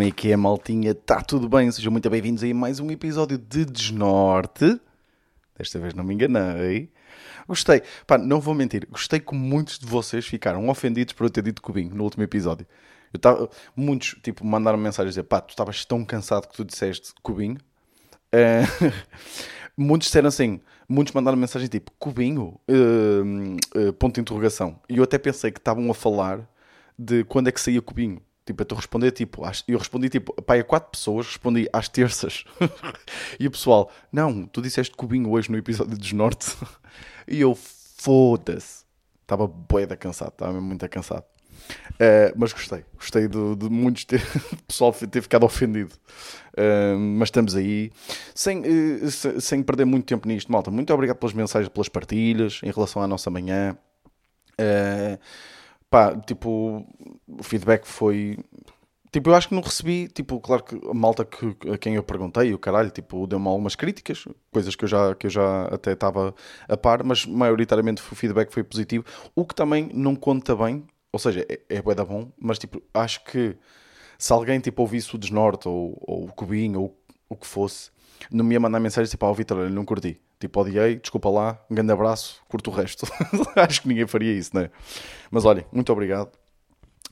Como é que é, maltinha? Está tudo bem? Sejam muito bem-vindos a mais um episódio de Desnorte. Desta vez não me enganei. Gostei. Pá, não vou mentir. Gostei que muitos de vocês ficaram ofendidos por eu ter dito cubinho no último episódio. Eu tava, muitos, tipo, mandaram mensagens a dizer pá, tu estavas tão cansado que tu disseste cubinho. Uh, muitos disseram assim, muitos mandaram mensagem tipo cubinho, uh, uh, ponto de interrogação. E eu até pensei que estavam a falar de quando é que saía cubinho. Tipo, eu responder, tipo, às, eu respondi, tipo, pá, a quatro pessoas, respondi às terças. e o pessoal, não, tu disseste cubinho hoje no episódio dos Norte. e eu, foda-se. Estava boeda cansado, estava mesmo muito cansado. Uh, mas gostei, gostei de, de muitos ter, pessoal ter ficado ofendido. Uh, mas estamos aí, sem, uh, sem perder muito tempo nisto, malta. Muito obrigado pelas mensagens, pelas partilhas em relação à nossa manhã. Pá, tipo, o feedback foi. Tipo, eu acho que não recebi, tipo, claro que a malta que, a quem eu perguntei, o caralho, tipo, deu-me algumas críticas, coisas que eu já, que eu já até estava a par, mas maioritariamente o feedback foi positivo, o que também não conta bem, ou seja, é, é da bom, mas tipo, acho que se alguém tipo ouvisse o Desnorte ou, ou o Cubinho ou o que fosse, não me ia mandar mensagem tipo, ao oh, Vitor, não curti. Tipo, odiei, desculpa lá, um grande abraço, curto o resto. acho que ninguém faria isso, né? Mas olhem, muito obrigado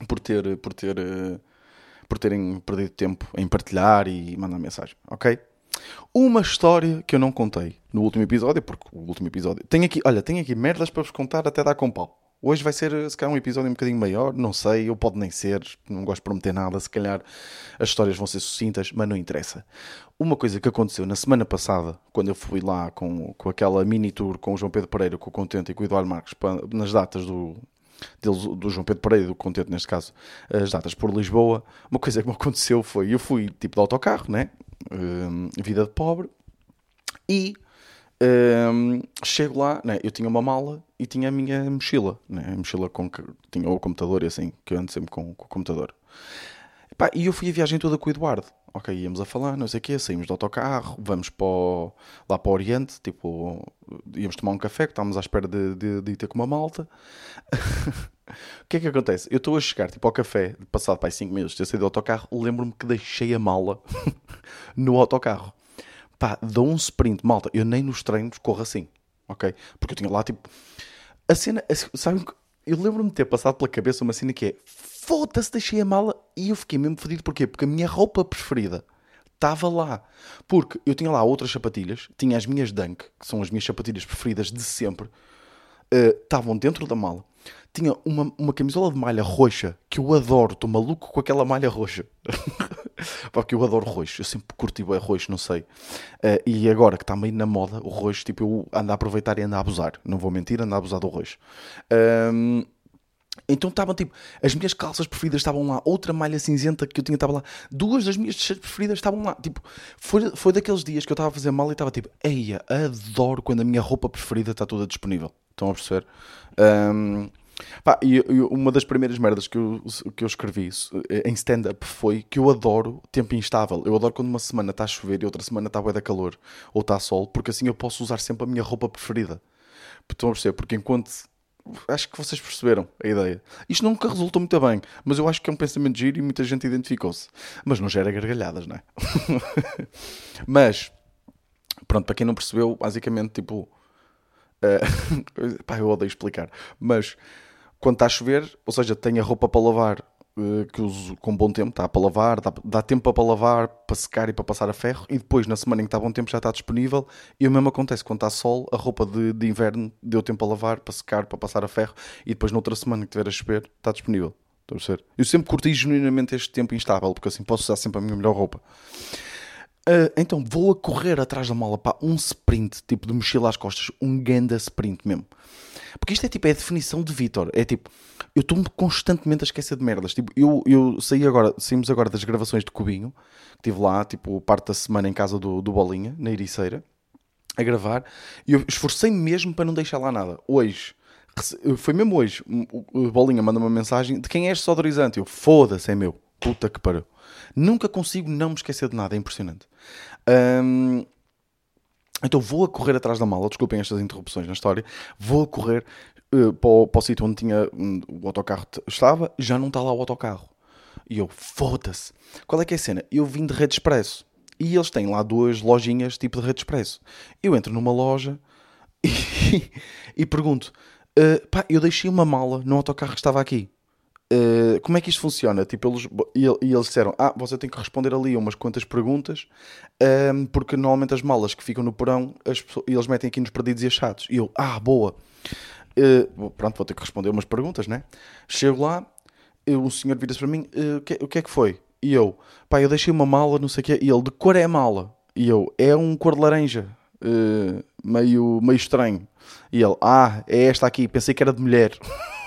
por, ter, por, ter, por terem perdido tempo em partilhar e mandar mensagem, ok? Uma história que eu não contei no último episódio, porque o último episódio. Tenho aqui, olha, tenho aqui merdas para vos contar até dar com pau. Hoje vai ser, se calhar, um episódio um bocadinho maior, não sei, ou pode nem ser, não gosto de prometer nada, se calhar as histórias vão ser sucintas, mas não interessa. Uma coisa que aconteceu na semana passada, quando eu fui lá com, com aquela mini tour com o João Pedro Pereira, com o Contente e com o Eduardo Marques, nas datas do, deles, do João Pedro Pereira, do Contente neste caso, as datas por Lisboa, uma coisa que me aconteceu foi, eu fui tipo de autocarro, né? Uh, vida de pobre, e um, chego lá, né, eu tinha uma mala e tinha a minha mochila, né, a mochila com que tinha o computador e assim, que eu ando sempre com, com o computador. Epá, e eu fui a viagem toda com o Eduardo. Ok, íamos a falar, não sei o quê, saímos do autocarro, vamos para o, lá para o Oriente, tipo, íamos tomar um café, que estávamos à espera de, de, de ir ter com uma malta. o que é que acontece? Eu estou a chegar, tipo, ao café, passado para 5 minutos de ter saído do autocarro, lembro-me que deixei a mala no autocarro pá, dou um sprint, malta. Eu nem nos treinos corro assim, ok? Porque eu tinha lá tipo. A cena, sabem? Eu lembro-me de ter passado pela cabeça uma cena que é foda-se, deixei a mala e eu fiquei mesmo fodido. Porquê? Porque a minha roupa preferida estava lá. Porque eu tinha lá outras sapatilhas, tinha as minhas Dunk, que são as minhas sapatilhas preferidas de sempre, uh, estavam dentro da mala. Tinha uma, uma camisola de malha roxa, que eu adoro, estou maluco com aquela malha roxa. Porque eu adoro roxo, eu sempre curti o roxo, não sei. Uh, e agora que está meio na moda o roxo, tipo, eu ando a aproveitar e ando a abusar. Não vou mentir, ando a abusar do roxo. Um, então estavam tipo, as minhas calças preferidas estavam lá, outra malha cinzenta que eu tinha estava lá, duas das minhas t-shirts preferidas estavam lá. Tipo, foi, foi daqueles dias que eu estava a fazer mal e estava tipo, eia, adoro quando a minha roupa preferida está toda disponível. Estão a perceber? Um, Pá, e, e, uma das primeiras merdas que eu, que eu escrevi eh, em stand-up foi que eu adoro tempo instável. Eu adoro quando uma semana está a chover e outra semana está a da calor ou está sol, porque assim eu posso usar sempre a minha roupa preferida. Estão a perceber? Porque enquanto. Acho que vocês perceberam a ideia. Isto nunca resultou muito bem, mas eu acho que é um pensamento giro e muita gente identificou-se. Mas não gera gargalhadas, não é? mas, pronto, para quem não percebeu, basicamente, tipo. Uh, pá, eu odeio explicar, mas quando está a chover, ou seja, tenho a roupa para lavar uh, que uso com bom tempo, está para lavar, dá, dá, tempo para lavar, para secar e para passar a ferro, e depois na semana em que está bom tempo já está disponível. E o mesmo acontece quando está sol, a roupa de, de inverno deu tempo para lavar, para secar, para passar a ferro, e depois noutra semana que tiver a chover, está disponível. Eu sempre curti genuinamente este tempo instável, porque assim posso usar sempre a minha melhor roupa. Uh, então vou a correr atrás da mala, pá, um sprint, tipo de mochila às costas, um ganda sprint mesmo. Porque isto é tipo, é a definição de Vitor. É tipo, eu estou-me constantemente a esquecer de merdas. Tipo, eu, eu saí agora, saímos agora das gravações de Cubinho, que estive lá, tipo, parte da semana em casa do, do Bolinha, na Ericeira, a gravar, e eu esforcei-me mesmo para não deixar lá nada. Hoje, foi mesmo hoje, o Bolinha manda uma mensagem de quem és sodorizante. Eu, foda-se, é meu. Puta que pariu. Nunca consigo não me esquecer de nada, é impressionante. Um, então vou a correr atrás da mala, desculpem estas interrupções na história, vou a correr uh, para, o, para o sítio onde tinha, onde o autocarro estava, já não está lá o autocarro. E eu, foda-se. Qual é que é a cena? Eu vim de Rede Expresso. E eles têm lá duas lojinhas tipo de Rede Expresso. Eu entro numa loja e, e pergunto: uh, pá, eu deixei uma mala no autocarro que estava aqui. Uh, como é que isto funciona? Tipo, eles, e, eles disseram: Ah, você tem que responder ali umas quantas perguntas, um, ehm, porque normalmente as malas que ficam no porão eles metem aqui nos perdidos e achados. E eu, ah, boa. Uh, pronto, vou ter que responder umas perguntas, né? Chego lá, eu, o senhor vira-se para mim: uh, o, que, o que é que foi? E eu, pá, eu deixei uma mala, não sei o quê. E ele, de cor é a mala? E eu, é um cor de laranja, meio, meio estranho. E ele, ah, é esta aqui, pensei que era de mulher.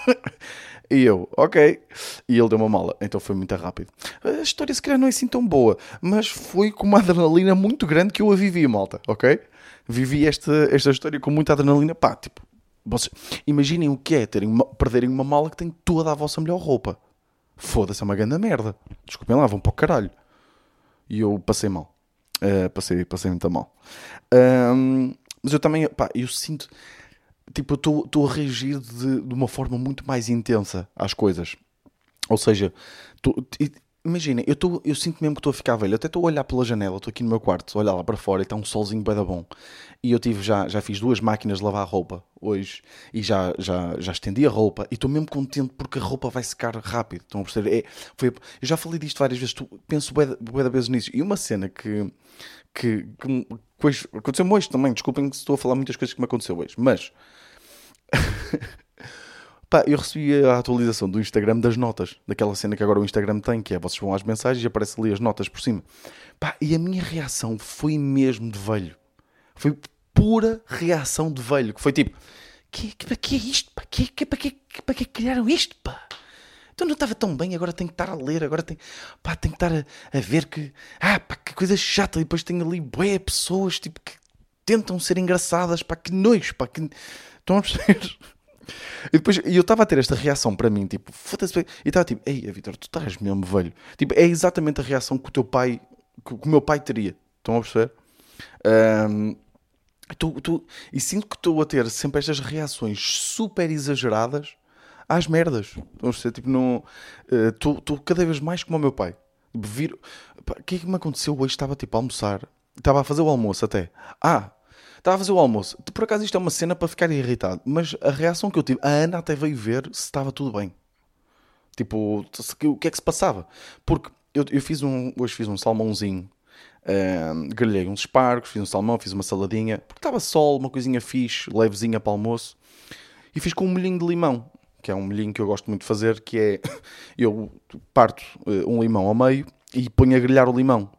E eu, ok. E ele deu uma mala, então foi muito rápido. A história se calhar não é assim tão boa, mas foi com uma adrenalina muito grande que eu a vivi, malta, ok? Vivi esta, esta história com muita adrenalina. Pá, tipo, vocês imaginem o que é terem uma, perderem uma mala que tem toda a vossa melhor roupa. Foda-se, é uma grande merda. Desculpem lá, vão para o caralho. E eu passei mal. Uh, passei, passei muito mal. Um, mas eu também, pá, eu sinto tipo, eu estou a reagir de, de, uma forma muito mais intensa às coisas. Ou seja, imagina, eu, tô, eu sinto mesmo que estou a ficar velho. Eu até estou a olhar pela janela, estou aqui no meu quarto, olhar lá para fora e está um solzinho bem da bom. E eu tive já, já fiz duas máquinas de lavar roupa hoje e já, já, já estendi a roupa e estou mesmo contente porque a roupa vai secar rápido. Estão a perceber? É, foi, eu já falei disto várias vezes, tu, penso bué, da vezes nisso. E uma cena que, que, que aconteceu-me hoje também. Desculpem que estou a falar muitas coisas que me aconteceu hoje. Mas Pá, eu recebi a atualização do Instagram das notas, daquela cena que agora o Instagram tem, que é vocês vão às mensagens e aparece ali as notas por cima. Pá, e a minha reação foi mesmo de velho. Foi pura reação de velho, que foi tipo, que, que, para que é isto? Para que, que, para que, para que criaram isto? Pá? Então não estava tão bem, agora tenho que estar a ler, agora tenho, pá, tenho que estar a, a ver que, ah, pá, que coisa chata, e depois tenho ali bué pessoas, tipo, que tentam ser engraçadas, pá, que nojo, pá, que... Estão a perceber? E depois eu estava a ter esta reação para mim, tipo, foda-se. E estava tipo, ei, Vitor, tu estás mesmo velho. Tipo, é exatamente a reação que o teu pai, que, o meu pai teria. Estão a perceber? Um, tu, tu, e sinto que estou a ter sempre estas reações super exageradas às merdas. Vamos dizer, tipo, não. Estou uh, cada vez mais como o meu pai. Vir... O que é que me aconteceu hoje? Estava tipo a almoçar. Estava a fazer o almoço até. Ah, estava a fazer o almoço. Por acaso isto é uma cena para ficar irritado. Mas a reação que eu tive, a Ana até veio ver se estava tudo bem. Tipo, o que é que se passava? Porque eu, eu fiz um. Hoje fiz um salmãozinho. Uh, grelhei uns espargos, fiz um salmão, fiz uma saladinha. Porque estava sol, uma coisinha fixe, levezinha para o almoço. E fiz com um molhinho de limão que é um molhinho que eu gosto muito de fazer, que é eu parto uh, um limão ao meio e ponho a grelhar o limão.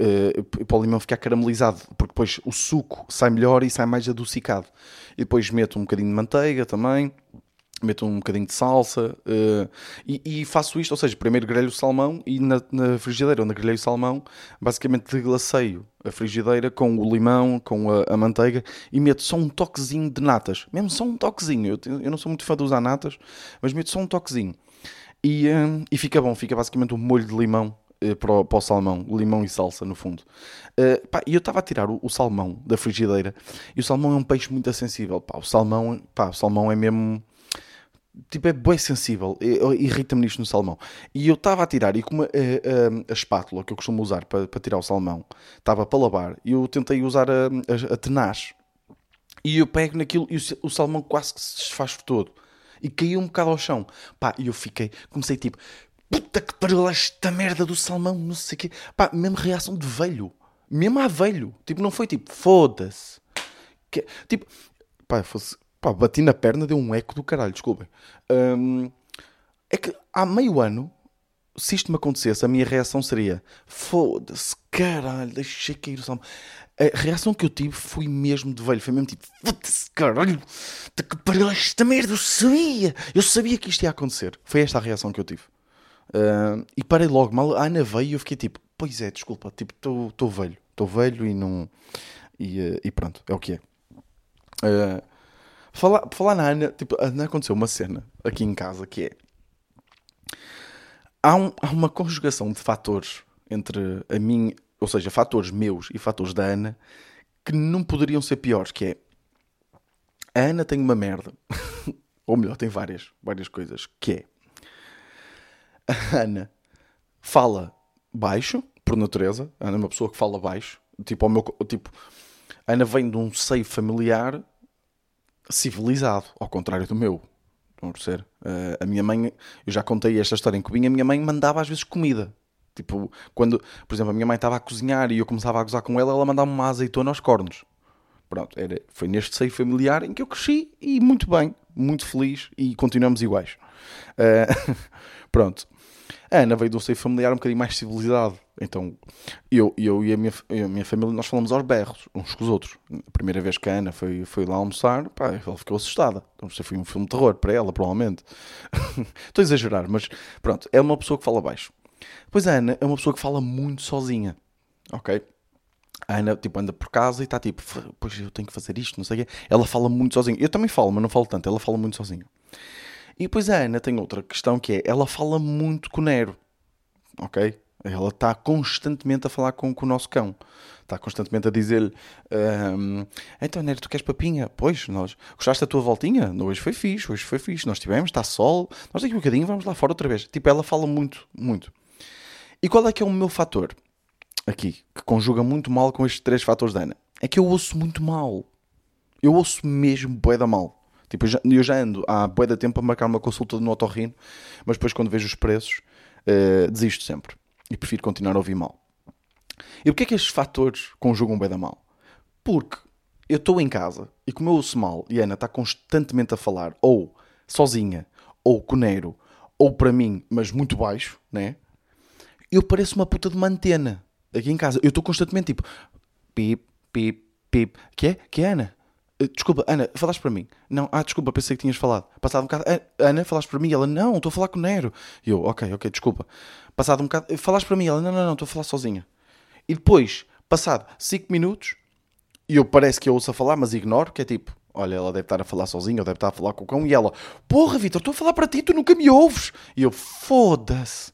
Uh, para o limão ficar caramelizado, porque depois o suco sai melhor e sai mais adocicado. E depois meto um bocadinho de manteiga também, meto um bocadinho de salsa uh, e, e, faço isto, ou seja, primeiro grelho o salmão e na, na frigideira onde grelhei o salmão, basicamente deglaceio a frigideira com o limão, com a, a, manteiga e meto só um toquezinho de natas, mesmo só um toquezinho, eu, eu não sou muito fã de usar natas, mas meto só um toquezinho e, uh, e fica bom, fica basicamente um molho de limão para, o, para, o, salmão, limão e salsa no fundo. E eu estava a tirar o, o, salmão da frigideira e o salmão é um peixe muito sensível, pá, o salmão, pá, o salmão é mesmo tipo, é bem sensível, irrita-me nisto no salmão. E eu estava a tirar, e como a, a, a, espátula que eu costumo usar para, para tirar o salmão estava para lavar, e eu tentei usar a, a, a tenaz, e eu pego naquilo, e o, o salmão quase que se desfaz todo, e caiu um bocado ao chão. Pá, e eu fiquei, comecei tipo, puta que pariu esta merda do salmão, não sei o quê. Pá, mesmo reação de velho, mesmo a velho, tipo, não foi tipo, foda-se. Tipo, pá, fosse Pá, bati na perna, deu um eco do caralho, desculpem. Um, é que há meio ano, se isto me acontecesse, a minha reação seria: foda-se, caralho, deixei cair o salmo. A reação que eu tive foi mesmo de velho, foi mesmo tipo: foda-se, caralho, que pariu esta merda, eu sabia, eu sabia que isto ia acontecer. Foi esta a reação que eu tive. Uh, e parei logo mal. A Ana veio e eu fiquei tipo: pois é, desculpa, tipo, estou velho, estou velho e não. E, uh, e, pronto, é o que é. Uh, Falar, falar na Ana, tipo, Ana aconteceu uma cena aqui em casa que é. Há, um, há uma conjugação de fatores entre a mim, ou seja, fatores meus e fatores da Ana, que não poderiam ser piores, que é a Ana tem uma merda, ou melhor, tem várias, várias coisas, que é a Ana fala baixo, por natureza. A Ana é uma pessoa que fala baixo. Tipo, ao meu, tipo, a Ana vem de um seio familiar civilizado, ao contrário do meu. Vamos ser. Uh, a minha mãe, eu já contei esta história em que vinha, a minha mãe mandava às vezes comida. Tipo, quando, por exemplo, a minha mãe estava a cozinhar e eu começava a gozar com ela, ela mandava-me uma azeitona aos cornos. Pronto, era, foi neste seio familiar em que eu cresci e muito bem, muito feliz e continuamos iguais. Uh, pronto. A Ana veio um seio familiar um bocadinho mais civilizado. Então, eu, eu e a minha, a minha família, nós falamos aos berros, uns com os outros. A primeira vez que a Ana foi, foi lá almoçar, pá, ela ficou assustada. Então, foi um filme de terror para ela, provavelmente. Estou a exagerar, mas pronto, é uma pessoa que fala baixo. Pois a Ana é uma pessoa que fala muito sozinha, ok? A Ana, tipo, anda por casa e está tipo, pois eu tenho que fazer isto, não sei o quê. Ela fala muito sozinha. Eu também falo, mas não falo tanto. Ela fala muito sozinha. E depois a Ana tem outra questão que é, ela fala muito com o Nero, ok? Ela está constantemente a falar com, com, o nosso cão. Está constantemente a dizer-lhe: um, Então, Nero, tu queres papinha? Pois, nós. Gostaste da tua voltinha? Hoje foi fixe, hoje foi fixe. Nós tivemos, está sol. Nós daqui um bocadinho vamos lá fora outra vez. Tipo, ela fala muito, muito. E qual é que é o meu fator aqui, que conjuga muito mal com estes três fatores da Ana? É que eu ouço muito mal. Eu ouço mesmo bué da mal. Tipo, eu já, eu já ando há bué da tempo a marcar uma consulta no otorrino, mas depois quando vejo os preços, uh, desisto sempre. E prefiro continuar a ouvir mal. E porquê é que estes fatores conjugam bué da mal? Porque eu estou em casa e como eu ouço mal e a Ana está constantemente a falar, ou sozinha, ou coneiro, ou para mim, mas muito baixo, né? eu pareço uma puta de uma antena aqui em casa. Eu estou constantemente tipo pip, pip, pip. Que é? Que é Ana? Eh, desculpa, Ana, falaste para mim. Não, ah, desculpa, pensei que tinhas falado. Passado um bocado, Ana, falaste para mim. Ela, não, estou a falar com o Nero. E eu, ok, ok, desculpa. Passado um bocado, eh, falaste para mim. Ela, não, não, não, estou a falar sozinha. E depois, passado 5 minutos, e eu parece que eu ouço a falar, mas ignoro, que é tipo, olha, ela deve estar a falar sozinha, ou deve estar a falar com o cão. E ela, porra, Vitor, estou a falar para ti, tu nunca me ouves. E eu, foda-se.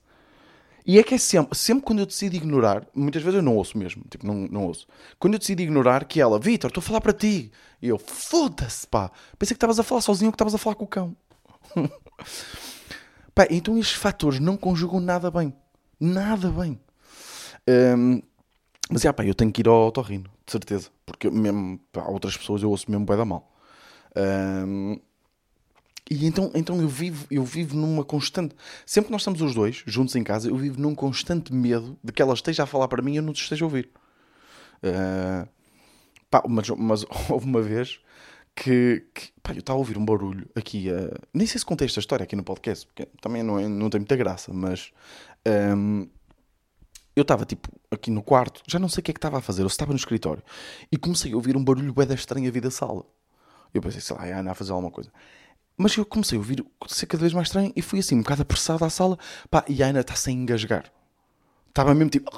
E é que é sempre, sempre quando eu decido ignorar, muitas vezes eu não ouço mesmo, tipo, não, não ouço. Quando eu decido ignorar, que ela, Vitor, estou a falar para ti. E eu, foda-se, pá. Pensei que estavas a falar sozinho que estavas a falar com o cão. pá, então estes fatores não conjugam nada bem. Nada bem. Um, mas, já, pá, eu tenho que ir ao otorrino, de certeza. Porque mesmo, pá, outras pessoas eu ouço mesmo bem da mal. Um, e então, então eu, vivo, eu vivo numa constante. Sempre que nós estamos os dois juntos em casa, eu vivo num constante medo de que ela esteja a falar para mim e eu não te esteja a ouvir. Uh, pá, mas, mas houve uma vez que, que pá, eu estava a ouvir um barulho aqui. Uh, nem sei se contei esta história aqui no podcast, porque também não, é, não tem muita graça, mas um, eu estava tipo aqui no quarto, já não sei o que é que estava a fazer, eu estava no escritório e comecei a ouvir um barulho bué da estranha vida da sala. Eu pensei, sei lá, a Ana a fazer alguma coisa. Mas eu comecei a ouvir ser cada vez mais estranho e fui assim, um bocado apressado à sala. Pá, e a Ana está sem engasgar. Estava mesmo tipo.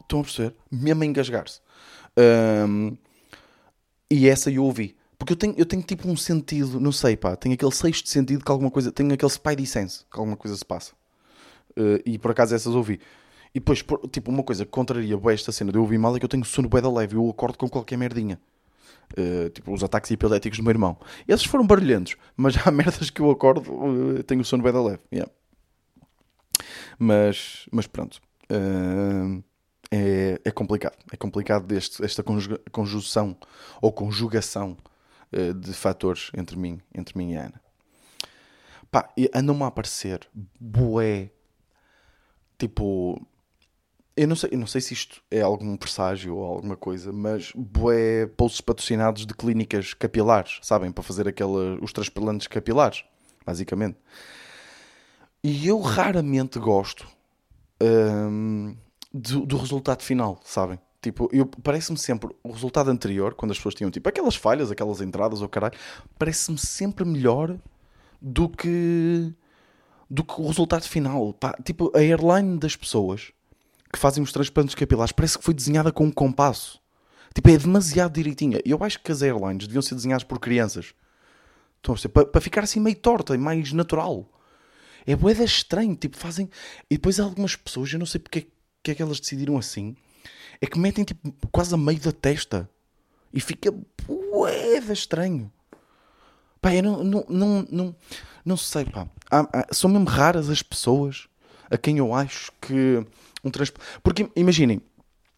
Estão a perceber? Mesmo a engasgar-se. Um, e essa eu ouvi. Porque eu tenho, eu tenho tipo um sentido, não sei, pá, tenho aquele sexto sentido que alguma coisa, tenho aquele spidey sense que alguma coisa se passa. Uh, e por acaso essas ouvi. E depois, tipo, uma coisa que contraria esta cena de eu ouvir mal é que eu tenho sono bué da leve, eu acordo com qualquer merdinha. Uh, tipo os ataques epiléticos do meu irmão. Esses foram barulhentos, mas há merdas que eu acordo, uh, tenho o sono bem da leve. Yeah. Mas, mas pronto. Uh, é, é, complicado. É complicado deste, esta conjunção ou conjugação de fatores entre mim, entre mim e a Ana. Pá, andam-me a aparecer bué, tipo, eu não sei, eu não sei se isto é algum presságio ou alguma coisa, mas bué posts patrocinados de clínicas capilares, sabem? Para fazer aquela, os transplantes capilares, basicamente. E eu raramente gosto hum, do, do, resultado final, sabem? Tipo, parece-me sempre o resultado anterior, quando as pessoas tinham tipo aquelas falhas, aquelas entradas ou caralho, parece-me sempre melhor do que do que o resultado final. Pá, tipo, a airline das pessoas que fazem os transplantes capilares parece que foi desenhada com um compasso. Tipo, é demasiado direitinha. Eu acho que as airlines deviam ser desenhadas por crianças. Estão a? Para, para ficar assim meio torta e mais natural. É boeda estranho. Tipo, fazem. E depois algumas pessoas, eu não sei porque que é que elas decidiram assim, é que metem tipo quase a meio da testa. E fica boeda estranho. Pá, eu não, não, não, não, não sei, pá. Há, há, são mesmo raras as pessoas a quem eu acho que um transplante. Porque imaginem,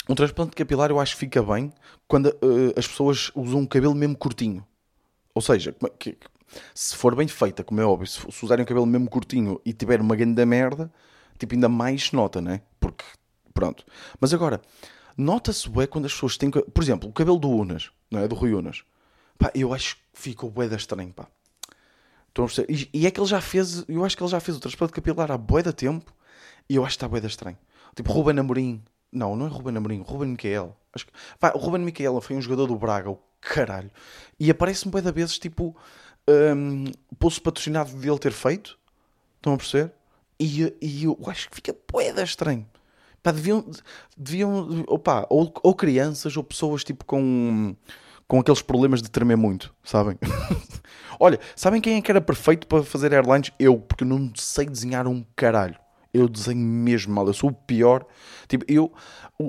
um transplante capilar eu acho que fica bem quando uh, as pessoas usam um cabelo mesmo curtinho. Ou seja, que, se for bem feita, como é óbvio, se, se usarem o cabelo mesmo curtinho e tiver uma grande merda, tipo, ainda mais nota, né? Porque, pronto. Mas agora, nota-se é quando as pessoas têm. Por exemplo, o cabelo do Unas, não é? Do Rui Unas. Pá, eu acho que ficou bué da estranho, pá. E, e, é que ele já fez, eu acho que ele já fez o transplante capilar há bué da tempo e eu acho que está bué da estranho. Tipo, Ruben Amorim. Não, não é Ruben Amorim, Ruben Miquel. Acho que... Pá, o Ruben Miquel foi um jogador do Braga, o caralho. E aparece-me bué da vezes, tipo, um, poço patrocinado dele ter feito. Estão a perceber? E, e eu acho que fica poeda estranho. Pá, deviam, deviam opa, ou, ou crianças ou pessoas tipo com, com aqueles problemas de tremer muito, sabem? Olha, sabem quem é que era perfeito para fazer airlines? Eu, porque não sei desenhar um caralho. Eu desenho mesmo mal, eu sou o pior. Tipo, eu,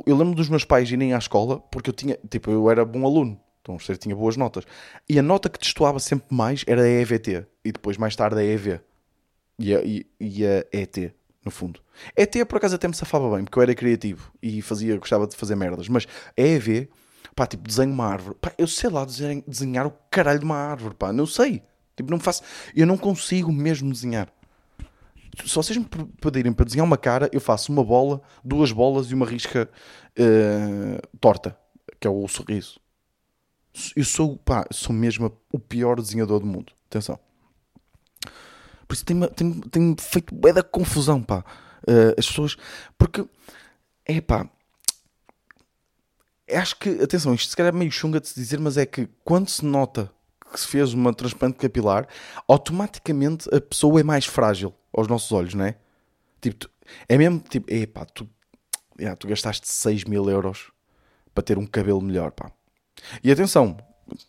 eu lembro dos meus pais irem à escola porque eu tinha, tipo, eu era bom aluno. Então, ser tinha boas notas. E a nota que destoava sempre mais era a EVT. E depois, mais tarde, a EV. E a, e, e a ET, no fundo. ET, por acaso, até me safava bem, porque eu era criativo e fazia, gostava de fazer merdas. Mas a EV, pá, tipo, desenho uma árvore. Pá, eu sei lá desenhar, desenhar o caralho de uma árvore, pá. Não sei. Tipo, não faço... Eu não consigo mesmo desenhar. Se vocês me pedirem para desenhar uma cara, eu faço uma bola, duas bolas e uma risca uh, torta, que é o sorriso. Eu sou, pá, sou mesmo o pior desenhador do mundo. Atenção. Por isso tem-me tem, tem feito bué da confusão, pá. Uh, as pessoas. Porque, é pá. Acho que, atenção, isto se calhar é meio chunga de se dizer, mas é que quando se nota que se fez uma transplante capilar, automaticamente a pessoa é mais frágil aos nossos olhos, não é? Tipo, tu, é mesmo tipo, é pá, tu, yeah, tu gastaste 6 mil euros para ter um cabelo melhor, pá. E atenção,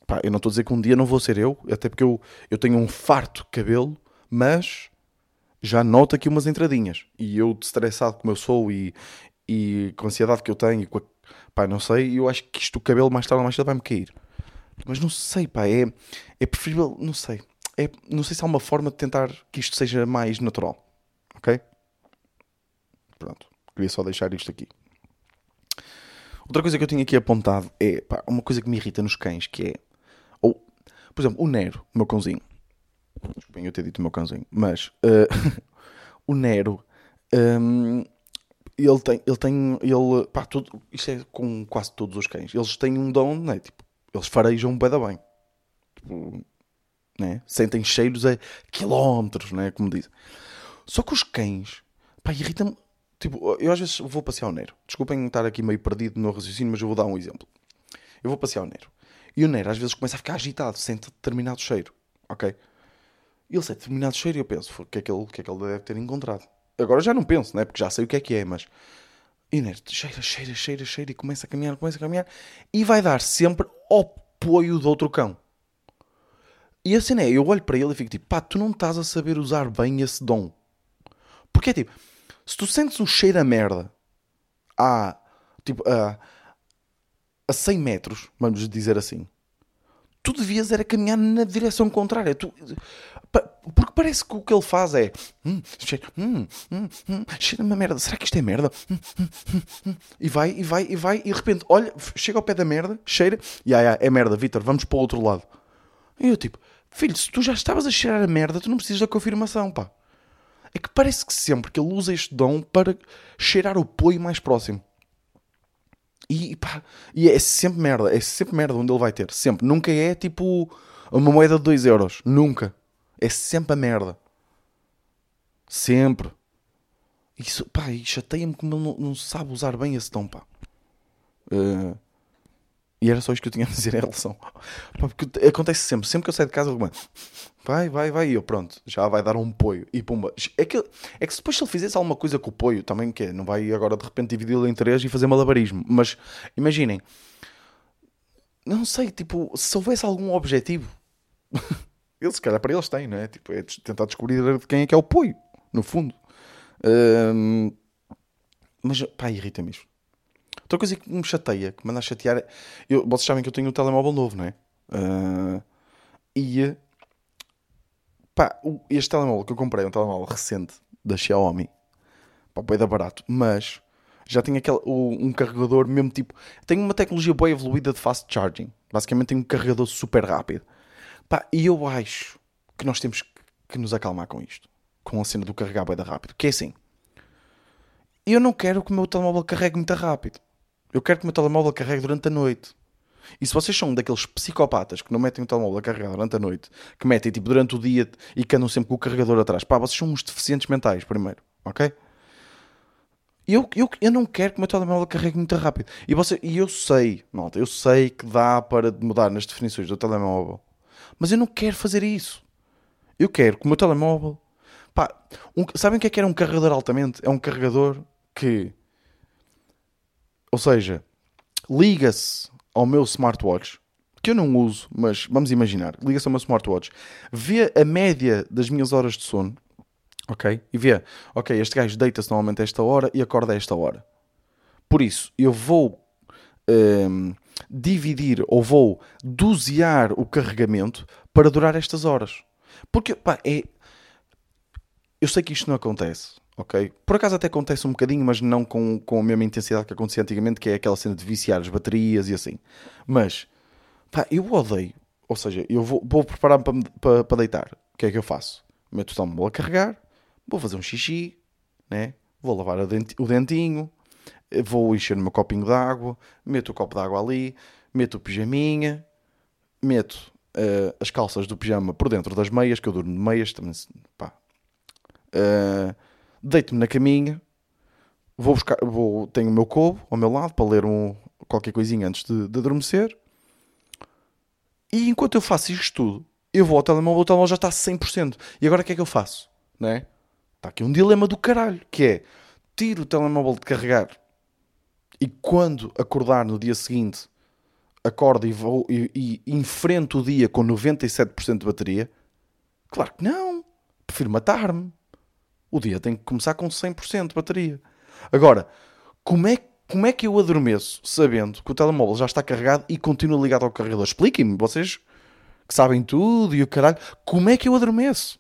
pá, eu não estou a dizer que um dia não vou ser eu, até porque eu, eu tenho um farto de cabelo, mas já noto aqui umas entradinhas. E eu, estressado como eu sou e, e com a ansiedade que eu tenho, e a, pá, não sei, eu acho que isto, o cabelo mais tarde ou mais tarde vai-me cair. Mas não sei, pá, é, é preferível, não sei. É, não sei se há uma forma de tentar que isto seja mais natural. Ok? Pronto. Queria só deixar isto aqui. Outra coisa que eu tinha aqui apontado é pá, uma coisa que me irrita nos cães, que é. Ou, por exemplo, o Nero, o meu cãozinho. Desculpem eu ter dito o meu cãozinho, mas uh, o Nero. Um, ele tem, ele tem, ele, pá, tudo, isto é com quase todos os cães. Eles têm um dom, né? Tipo, eles farejam bem da bem. Tipo, né? Sentem cheiros a quilómetros, né? Como dizem. Só que os cães, pá, irritam-me Tipo, eu às vezes vou passear o Nero. Desculpem estar aqui meio perdido no raciocínio, mas eu vou dar um exemplo. Eu vou passear o Nero. E o Nero às vezes começa a ficar agitado, sente determinado cheiro. Ok? E ele sente determinado cheiro e eu penso, o que, é que ele, que é que ele deve ter encontrado? Agora já não penso, né? Porque já sei o que é que é, mas. E o Nero cheira, cheira, cheira, cheira e começa a caminhar, começa a caminhar e vai dar sempre apoio do outro cão. E assim é, eu olho para ele e fico tipo, pá, tu não estás a saber usar bem esse dom. Porque é tipo, se tu sentes o cheiro a merda a, tipo, a, a 100 metros, vamos dizer assim, tu devias era caminhar na direção contrária. Tu, porque parece que o que ele faz é hum, cheira, hum, hum, hum, cheira uma merda. Será que isto é merda? Hum, hum, hum, hum, e vai, e vai, e vai, e de repente, olha, chega ao pé da merda, cheira, e ah, é merda, Vitor, vamos para o outro lado. E eu tipo, filho, se tu já estavas a cheirar a merda, tu não precisas da confirmação, pá é que parece que sempre que ele usa este dom para cheirar o apoio mais próximo. E, pá, e é sempre merda, é sempre merda onde ele vai ter. Sempre. Nunca é tipo uma moeda de 2 euros. Nunca. É sempre a merda. Sempre. Isso, pá, e chateia-me como ele não, não, sabe usar bem esse dom, pá. Uh, e era só isto que eu tinha a dizer em relação. Pá, porque acontece sempre, sempre que eu saio de casa, eu vai, vai, vai, e eu pronto, já vai dar um poio. E pumba. É que, é que depois se ele fizesse alguma coisa com o poio, também que é, não vai agora de repente dividi-lo em três e fazer malabarismo. Mas imaginem, não sei, tipo, se houvesse algum objetivo, ele se calhar para eles tem, não é? Tipo, é tentar descobrir de quem é que é o poio, no fundo. Um, mas pá, irrita-me isto. Outra coisa que me chateia, que me anda chatear, eu, vocês sabem que eu tenho um telemóvel novo, não é? Uh, e pá, este telemóvel que eu comprei, é um telemóvel recente da Xiaomi, pá, bué da barato, mas já tem aquele, um carregador mesmo tipo. Tem uma tecnologia boa evoluída de fast charging. Basicamente tem um carregador super rápido. Pá, e eu acho que nós temos que nos acalmar com isto. Com a cena do carregar bué rápido. Que é assim. Eu não quero que o meu telemóvel carregue muito rápido. Eu quero que o meu telemóvel carregue durante a noite. E se vocês são daqueles psicopatas que não metem o telemóvel a carregar durante a noite, que metem tipo durante o dia e que andam sempre com o carregador atrás, pá, vocês são uns deficientes mentais, primeiro, ok? Eu, eu, eu não quero que o meu telemóvel carregue muito rápido. E, você, e eu sei, malta, eu sei que dá para mudar nas definições do telemóvel. Mas eu não quero fazer isso. Eu quero que o meu telemóvel. Pá, um, sabem o que é que era um carregador altamente? É um carregador que. Ou seja, liga-se ao meu smartwatch, que eu não uso, mas vamos imaginar, liga-se ao meu smartwatch, vê a média das minhas horas de sono Ok? E vê, ok, este gajo deita-se normalmente a esta hora e acorda a esta hora. Por isso, eu vou um, dividir ou vou dosear o carregamento para durar estas horas. Porque, pá, é. Eu sei que isto não acontece, ok? Por acaso até acontece um bocadinho, mas não com, com a mesma intensidade que acontecia antigamente, que é aquela cena de viciar as baterias e assim. Mas, pá, eu odeio. Ou seja, eu vou, vou preparar-me para, para, para deitar. O que é que eu faço? Meto o telemóvel a carregar, vou fazer um xixi, né? vou lavar o dentinho, vou encher o meu copinho de água, meto o copo de água ali, meto o pijaminha, meto uh, as calças do pijama por dentro das meias, que eu durmo de meias, também, pá. Uh, deito-me na caminha, vou buscar, vou, tenho o meu cobo ao meu lado para ler um, qualquer coisinha antes de, de adormecer. E enquanto eu faço isto tudo, eu vou ao telemóvel, o telemóvel já está a 100%. E agora o que é que eu faço? Né? Está aqui um dilema do caralho, que é tiro o telemóvel de carregar e quando acordar no dia seguinte acordo e, vou, e, e enfrento o dia com 97% de bateria? Claro que não. Prefiro matar-me. O dia tem que começar com 100% de bateria. Agora, como é, como é que eu adormeço sabendo que o telemóvel já está carregado e continua ligado ao carregador? Expliquem-me, vocês que sabem tudo e o caralho, como é que eu adormeço?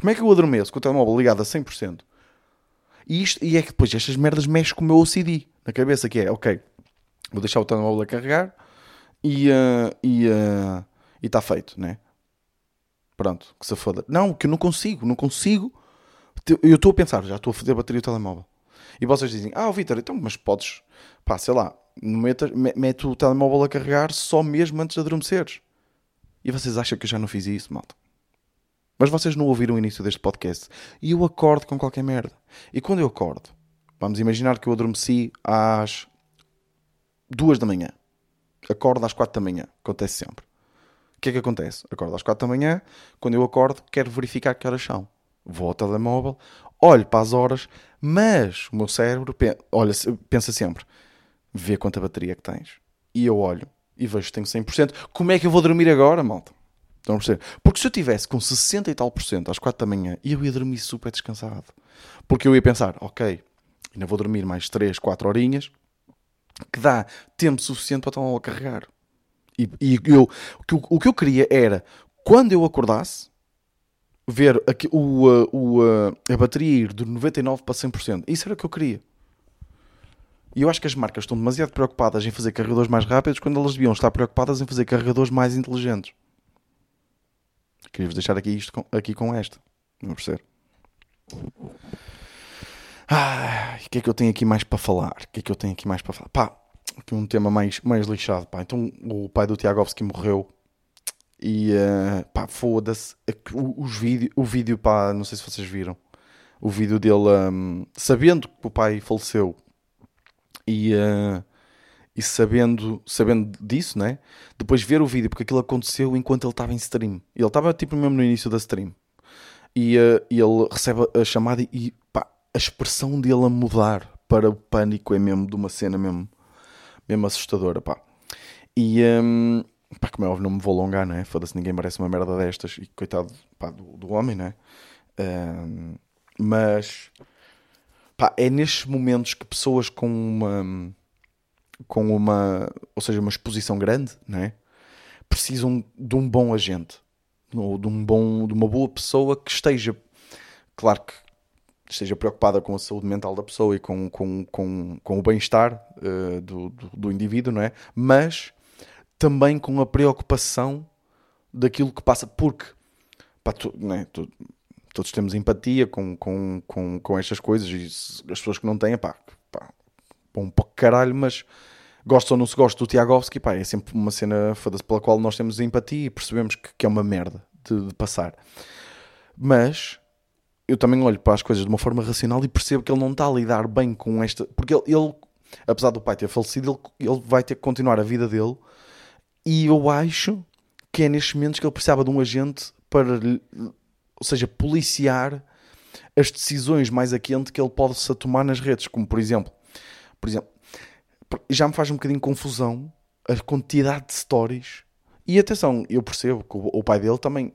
Como é que eu adormeço com o telemóvel ligado a 100%? E, isto, e é que depois estas merdas mexem com o meu OCD na cabeça, que é, ok, vou deixar o telemóvel a carregar e uh, e uh, está feito, né? Pronto, que se foda. Não, que eu não consigo, não consigo. Eu estou a pensar, já estou a foder a bateria do telemóvel. E vocês dizem, ah, Vitor, então, mas podes, pá, sei lá, mete o telemóvel a carregar só mesmo antes de adormeceres. E vocês acham que eu já não fiz isso, malta? Mas vocês não ouviram o início deste podcast. E eu acordo com qualquer merda. E quando eu acordo, vamos imaginar que eu adormeci às duas da manhã. Acordo às quatro da manhã. Acontece sempre. O que é que acontece? Acordo às quatro da manhã. Quando eu acordo, quero verificar que horas são. Vou ao telemóvel, olho para as horas, mas o meu cérebro olha, pensa sempre: vê quanta bateria que tens. E eu olho e vejo que tenho 100%. Como é que eu vou dormir agora, malta? Estão a perceber? Porque se eu tivesse com 60 e tal por cento às 4 da manhã, eu ia dormir super descansado. Porque eu ia pensar, ok, ainda vou dormir mais 3, 4 horinhas, que dá tempo suficiente para estar a carregar. E, e eu, o, que, o eu queria era, quando eu acordasse, ver a, o, o, a, a bateria ir de 99% para 100%. Isso era o que eu queria. E eu acho que as marcas estão demasiado preocupadas em fazer carregadores mais rápidos quando elas deviam estar preocupadas em fazer carregadores mais inteligentes. Queria-vos deixar aqui isto com, aqui com esta. Não perceber? Ah, o que é que eu tenho aqui mais para falar? O que é que eu tenho aqui mais para falar? Pá, aqui um tema mais, mais lixado. Pá. Então, o pai do Tiagovski morreu. E uh, pá, foda-se. Os vídeo, o vídeo, pá, não sei se vocês viram. O vídeo dele, um, sabendo que o pai faleceu e uh, e sabendo, sabendo disso, né? Depois ver o vídeo, porque aquilo aconteceu enquanto ele estava em stream. Ele estava tipo mesmo no início da stream. E, uh, e ele recebe a chamada e pá, a expressão dele a mudar para o pânico é mesmo de uma cena mesmo, mesmo assustadora, pá. E um, pá, como é óbvio, não me vou alongar, né? Foda-se, ninguém merece uma merda destas. E coitado pá, do, do homem, né? Um, mas pá, é nestes momentos que pessoas com uma com uma, ou seja, uma exposição grande, não é? precisam de um bom agente, ou de, um bom, de uma boa pessoa que esteja, claro que esteja preocupada com a saúde mental da pessoa e com, com, com, com o bem-estar uh, do, do, do, indivíduo, não é? Mas também com a preocupação daquilo que passa, porque pá, tu, é? tu, todos temos empatia com, com, com, com estas coisas e as pessoas que não têm, pá, pá um pouco caralho, mas gosta ou não se gosta do Tiagovski, pá, é sempre uma cena pela qual nós temos empatia e percebemos que, que é uma merda de, de passar. Mas eu também olho para as coisas de uma forma racional e percebo que ele não está a lidar bem com esta. Porque ele, ele apesar do pai ter falecido, ele, ele, vai ter que continuar a vida dele. E eu acho que é nestes momentos que ele precisava de um agente para, ou seja, policiar as decisões mais a quente que ele possa tomar nas redes. Como por exemplo, por exemplo, já me faz um bocadinho confusão a quantidade de stories. E atenção, eu percebo que o, pai dele também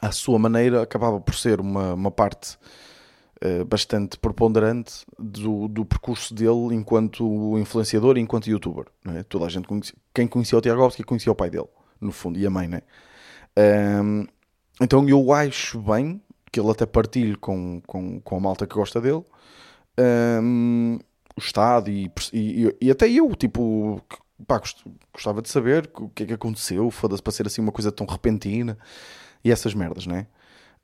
à sua maneira, acabava por ser uma, uma parte uh, bastante preponderante do, do percurso dele enquanto influenciador e enquanto youtuber. É? Toda a gente conhecia, quem conhecia o Tiagovski conhecia o pai dele, no fundo, e a mãe, né? Um, então eu acho bem que ele até partilhe com, com, com a malta que gosta dele um, o estado e, e, e, até eu, tipo, pá, gostava de saber o que é que aconteceu, foda-se para ser assim uma coisa tão repentina e essas merdas, né?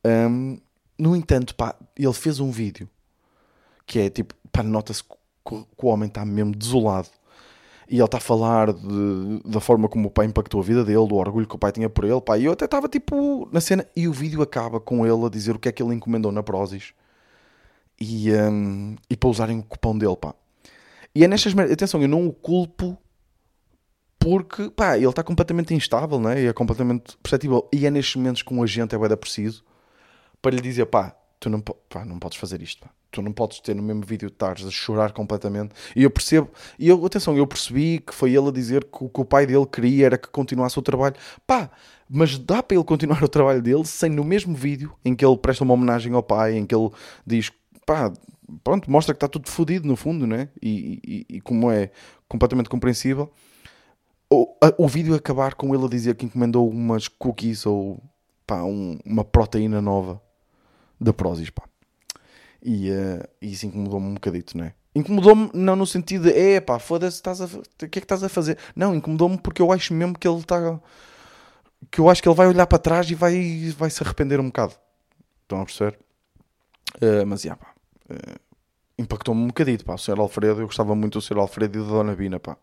Um, no entanto, pá, ele fez um vídeo que é tipo, pá, nota-se que, o homem está mesmo desolado. E ele está a falar de, da forma como o pai impactou a vida dele, do orgulho que o pai tinha por ele, pá. E eu até estava tipo na cena. E o vídeo acaba com ele a dizer o que é que ele encomendou na Prozis e, um, e para usarem o cupom dele, pá. E é nestas merdas. Atenção, eu não o culpo porque pá, ele está completamente instável né? e é completamente perceptível. E é nestes momentos que um agente é bem preciso para lhe dizer: pá, tu não, pá, não podes fazer isto, pá. tu não podes ter no mesmo vídeo estares a chorar completamente. E eu percebo, e eu, atenção, eu percebi que foi ele a dizer que o que o pai dele queria era que continuasse o trabalho, pá, mas dá para ele continuar o trabalho dele sem no mesmo vídeo em que ele presta uma homenagem ao pai, em que ele diz, pá, pronto, mostra que está tudo fodido no fundo, né? E, e, e como é completamente compreensível o, a, o vídeo acabar com ele a dizer que encomendou umas cookies ou pá, um, uma proteína nova da Prozis, pá. E, uh, isso incomodou-me um bocadito, não é? Incomodou-me não no sentido de, é pá, foda-se, o que é que estás a fazer? Não, incomodou-me porque eu acho mesmo que ele está. que eu acho que ele vai olhar para trás e vai, vai se arrepender um bocado. Estão a perceber? Uh, mas, já, pá. Impactou-me um bocadito, pá. O Sr. Alfredo, eu gostava muito do Sr. Alfredo e da Dona Bina, pá.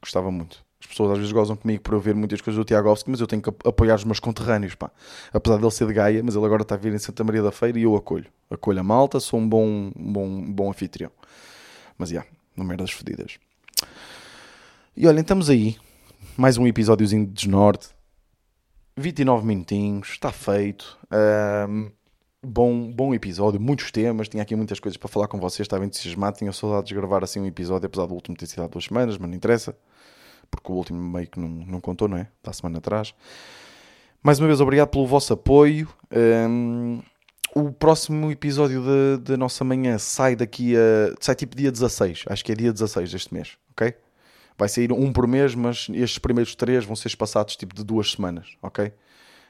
Gostava muito. As pessoas às vezes gozam comigo por eu ver muitas coisas do Tiagovski, mas eu tenho que apoiar os meus conterrâneos, pá. Apesar dele ser de Gaia, mas ele agora está a vir em Santa Maria da Feira e eu acolho. Acolho a malta, sou um bom, um bom, um bom anfitrião. Mas, já, yeah, não merdas fedidas. E olhem, estamos aí. Mais um episódiozinho de Desnorte. 29 minutinhos, está feito. Um, bom, bom episódio, muitos temas. Tinha aqui muitas coisas para falar com vocês. Estava entusiasmado. Tinha saudades de gravar assim um episódio, apesar do último ter sido há duas semanas, mas não interessa porque o último meio que não, não contou, não é? Da semana atrás. Mais uma vez, obrigado pelo vosso apoio. Um, o próximo episódio da nossa manhã sai daqui a. sai tipo dia 16. Acho que é dia 16 deste mês, ok? Vai sair um por mês, mas estes primeiros três vão ser espaçados tipo de duas semanas, ok?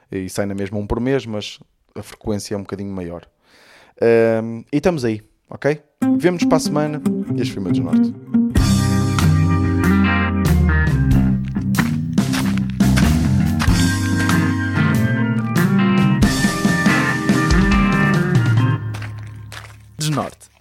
E sai na mesma um por mês, mas a frequência é um bocadinho maior. Um, e estamos aí, ok? Vemo-nos para a semana. Este foi o meu Desnorte. Norte.